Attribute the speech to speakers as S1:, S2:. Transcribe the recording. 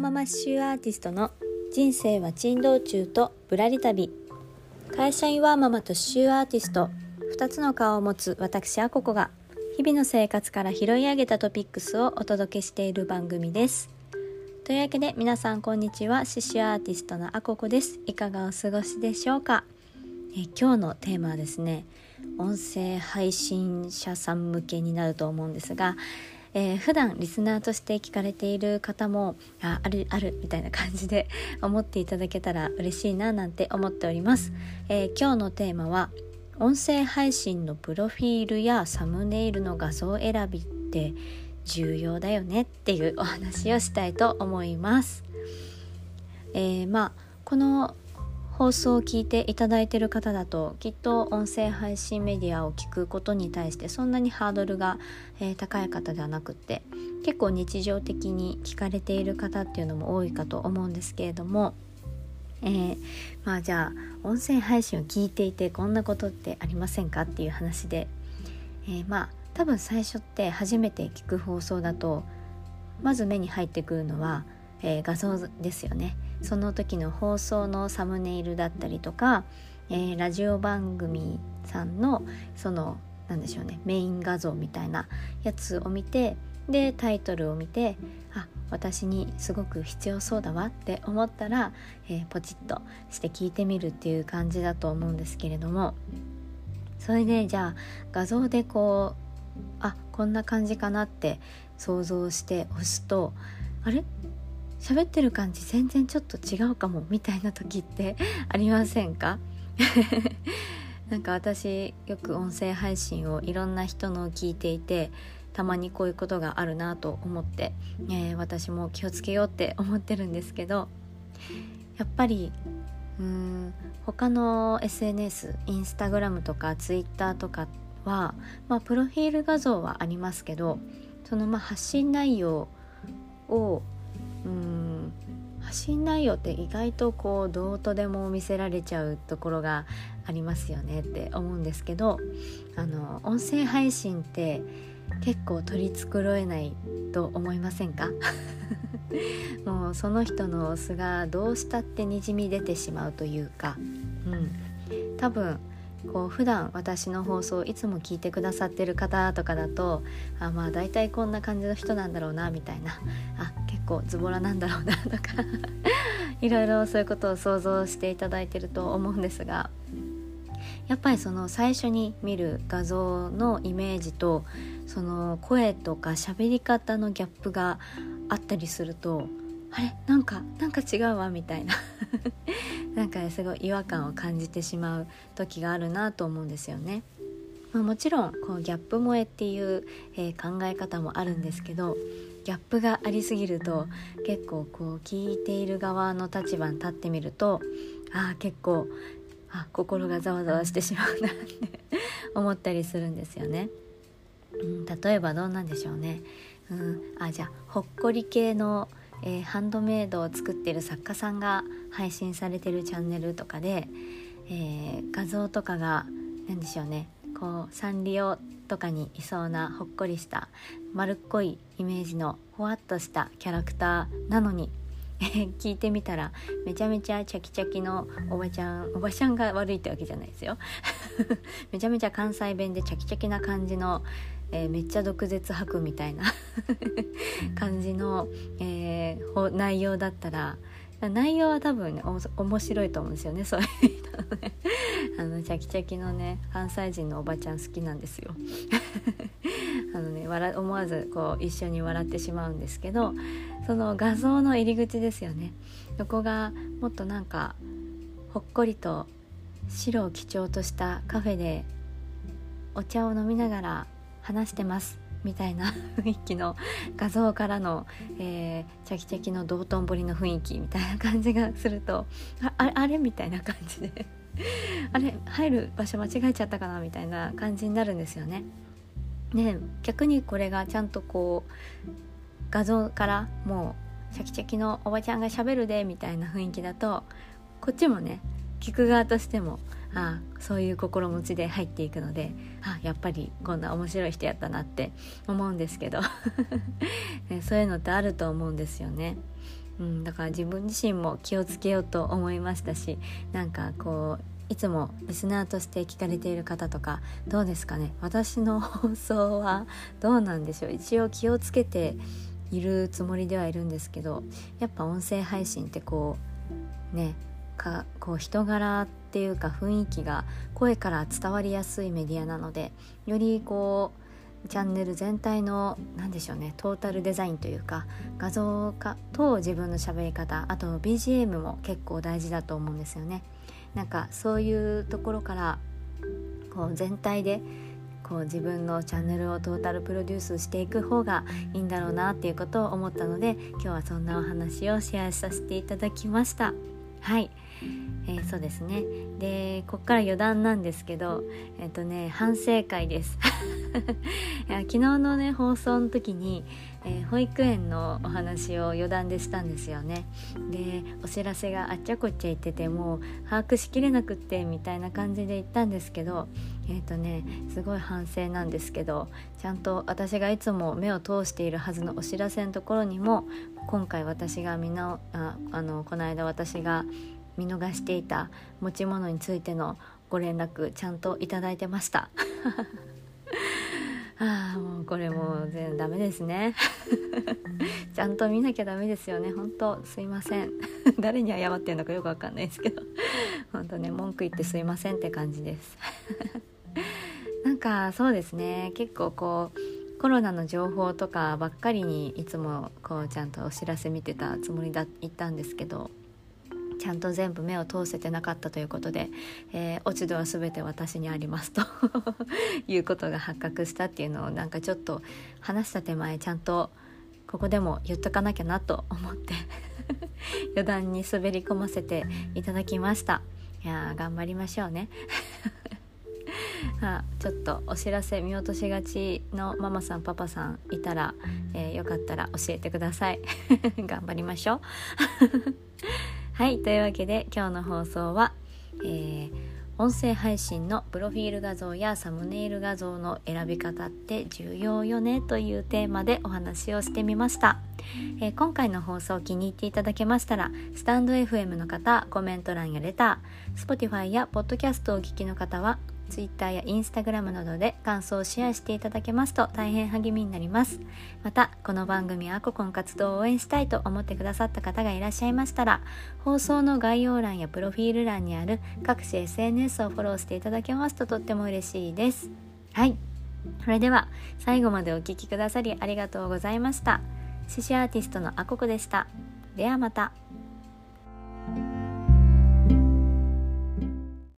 S1: ーママ刺繍アーティストの人生は珍道中とぶらり旅。会社員ワーママと刺繍アーティスト。2つの顔を持つ私あここが。日々の生活から拾い上げたトピックスをお届けしている番組です。というわけで皆さんこんにちは刺繍アーティストのあここです。いかがお過ごしでしょうか？え今日のテーマはですね音声配信者さん向けになると思うんですがえー、普段リスナーとして聞かれている方もああるあるみたいな感じで思っていただけたら嬉しいななんて思っております、えー、今日のテーマは音声配信のプロフィールやサムネイルの画像選びって重要だよねっていうお話をしたいと思います、えー、まあこの放送を聞いていただいている方だときっと音声配信メディアを聞くことに対してそんなにハードルが、えー、高い方ではなくって結構日常的に聞かれている方っていうのも多いかと思うんですけれども、えー、まあじゃあ音声配信を聞いていてこんなことってありませんかっていう話で、えー、まあ多分最初って初めて聞く放送だとまず目に入ってくるのは、え画像ですよね。その時の放送のサムネイルだったりとか、えー、ラジオ番組さんのその何でしょうねメイン画像みたいなやつを見てでタイトルを見てあ私にすごく必要そうだわって思ったら、えー、ポチッとして聞いてみるっていう感じだと思うんですけれども。それでじゃあ画像でこうあこんな感じかなって想像して押すとあれ？喋ってる感じ全然ちょっと違うかもみたいな時って ありませんか？なんか私よく音声配信をいろんな人の聞いていてたまにこういうことがあるなと思って、えー、私も気をつけようって思ってるんですけどやっぱりうーん他の SNS インスタグラムとかツイッターとかは、まあ、プロフィール画像はありますけどそのまあ発信内容をうん。発信内容って意外とこうどうとでも見せられちゃうところがありますよねって思うんですけどあの音声配信って結構取り繕えないと思いませんか？もうその人の素がどうしたってにじみ出てしまうというか、うん、多分こう普段私の放送いつも聞いてくださってる方とかだとあまあ大体こんな感じの人なんだろうなみたいな。あ結構ズボラなんだろうなとか いろいろそういうことを想像していただいてると思うんですがやっぱりその最初に見る画像のイメージとその声とか喋り方のギャップがあったりするとあれ？なんかなんか違うわみたいな なんかすごい違和感を感じてしまう時があるなと思うんですよね。まあ、もちろんこうギャップ萌えっていう、えー、考え方もあるんですけどギャップがありすぎると結構こう聞いている側の立場に立ってみるとああ結構あ心がざわざわしてしまうなって 思ったりするんですよね。うん、例えばどうなんでしょうね。うん、あじゃあほっこり系のえー、ハンドメイドを作ってる作家さんが配信されてるチャンネルとかで、えー、画像とかが何でしょうねこうサンリオとかにいそうなほっこりした丸っこいイメージのほわっとしたキャラクターなのに。聞いてみたらめちゃめちゃチャキチャキのおばちゃんおばちゃんが悪いってわけじゃないですよ。めちゃめちゃ関西弁でチャキチャキな感じのえー、めっちゃ毒舌吐くみたいな 感じの、えー、内容だったら内容は多分ね面白いと思うんですよねそういう人あの チャキチャキのね関西人のおばちゃん好きなんですよ。あのね笑思わずこう一緒に笑ってしまうんですけどその画像の入り口ですよね。そこがもっとなんかほっこりと白を基調としたカフェでお茶を飲みながら話してますみたいな雰囲気の画像からの、えー、チャキチャキの道頓堀の雰囲気みたいな感じがするとああれ？みたいな感じで。あれ入る場所間違えちゃったかなみたいな感じになるんですよね。で逆にこれがちゃんとこう画像からもうチャキチャキのおばちゃんがしゃべるでみたいな雰囲気だとこっちもね聞く側としてもあそういう心持ちで入っていくのであやっぱりこんな面白い人やったなって思うんですけど ね、そういうのってあると思うんですよね。うん、だから自分自身も気をつけようと思いましたしなんかこういつもリスナーとして聞かれている方とかどうですかね？私の放送はどうなんでしょう？一応気をつけているつもりではいるんですけどやっぱ音声配信ってこうねかこう人柄っていうか雰囲気が声から伝わりやすいメディアなのでよりこうチャンネル全体の何でしょうねトータルデザインというか画像化と自分の喋り方あと BGM も結構大事だと思うんですよね。なんかそういうところからこう全体でこう自分のチャンネルをトータルプロデュースしていく方がいいんだろうなっていうことを思ったので今日はそんなお話をシェアさせていただきましたはいえー、そうですね。でこっから余談なんですけどえっ、ー、とね反省会です。いや昨日のね放送の時に、えー、保育園のお話を余談でしたんですよね。でお知らせがあっちゃこっちゃ言っててもう把握しきれなくってみたいな感じで言ったんですけどえっ、とねすごい反省なんですけどちゃんと私がいつも目を通しているはずのお知らせのところにも今回私がみなああのこの間私が見逃していた持ち物についてのご連絡ちゃんといただいてました。ああもうこれもう全然ダメですね。ちゃんと見なきゃダメですよね。本当すいません。誰に謝ってんのかよくわかんないですけど。本当ね文句言ってすいませんって感じです。なんかそうですね。結構こうコロナの情報とかばっかりにいつもこうちゃんとお知らせ見てたつもりだったんですけど。ちゃんと全部目を通せてなかったということで、えー、落ち度は全て私にありますと いうことが発覚したっていうのをなんかちょっと話した手前ちゃんとここでも言っとかなきゃなと思って 余談に滑り込ませていただきました。いや頑張りましょうね。あちょっとお知らせ見落としがちのママさんパパさんいたら、えー、よかったら教えてください。頑張りましょう。はいというわけで今日の放送は、えー、音声配信のプロフィール画像やサムネイル画像の選び方って重要よねというテーマでお話をしてみました、えー、今回の放送気に入っていただけましたらスタンド FM の方コメント欄やレター Spotify や Podcast をお聞きの方は Twitter や Instagram などで感想をシェアしていただけますと大変励みになります。またこの番組アココン活動を応援したいと思ってくださった方がいらっしゃいましたら放送の概要欄やプロフィール欄にある各種 SNS をフォローしていただけますととっても嬉しいです。はい。それでは最後までお聴きくださりありがとうございました。獅子アーティストのアココでした。ではまた。